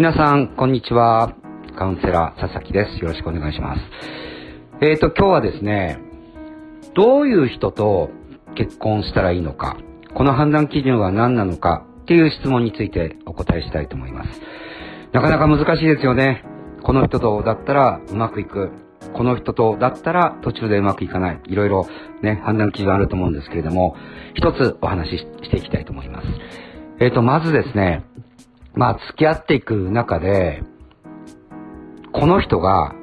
皆さん、こんにちは。カウンセラー、佐々木です。よろしくお願いします。えーと、今日はですね、どういう人と結婚したらいいのか、この判断基準は何なのかっていう質問についてお答えしたいと思います。なかなか難しいですよね。この人とだったらうまくいく。この人とだったら途中でうまくいかない。いろいろね、判断基準あると思うんですけれども、一つお話ししていきたいと思います。えっ、ー、と、まずですね、まあ、付き合っていく中で、この人が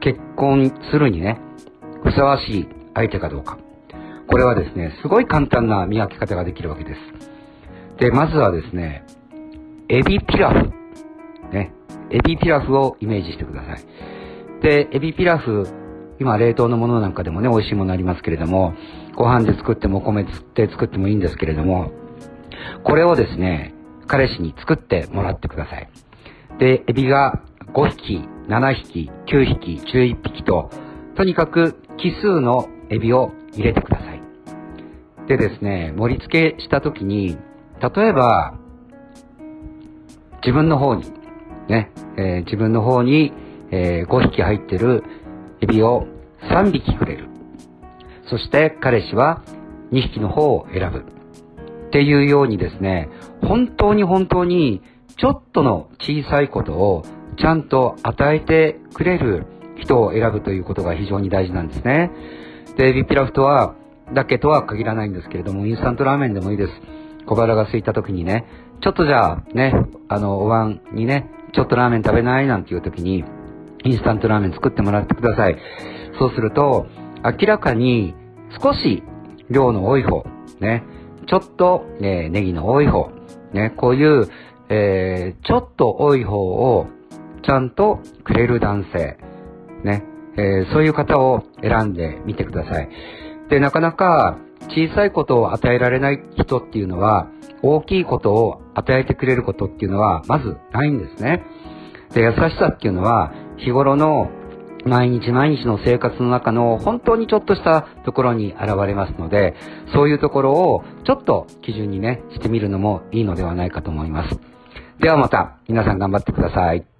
結婚するにね、ふさわしい相手かどうか。これはですね、すごい簡単な見分け方ができるわけです。で、まずはですね、エビピラフ。ね。エビピラフをイメージしてください。で、エビピラフ、今冷凍のものなんかでもね、美味しいものありますけれども、ご飯で作ってもお米で作ってもいいんですけれども、これをですね、彼氏に作ってもらってください。で、エビが5匹、7匹、9匹、11匹と、とにかく奇数のエビを入れてください。でですね、盛り付けした時に、例えば、自分の方に、ね、えー、自分の方に、えー、5匹入ってるエビを3匹くれる。そして彼氏は2匹の方を選ぶ。っていうようにですね、本当に本当にちょっとの小さいことをちゃんと与えてくれる人を選ぶということが非常に大事なんですね。で、ビピラフとは、だけとは限らないんですけれども、インスタントラーメンでもいいです。小腹が空いた時にね、ちょっとじゃあね、あの、お椀にね、ちょっとラーメン食べないなんていう時に、インスタントラーメン作ってもらってください。そうすると、明らかに少し量の多い方、ね、ちょっと、えー、ネギの多い方、ね、こういう、えー、ちょっと多い方をちゃんとくれる男性、ね、えー、そういう方を選んでみてください。で、なかなか小さいことを与えられない人っていうのは、大きいことを与えてくれることっていうのは、まずないんですね。で、優しさっていうのは、日頃の毎日毎日の生活の中の本当にちょっとしたところに現れますので、そういうところをちょっと基準にね、してみるのもいいのではないかと思います。ではまた、皆さん頑張ってください。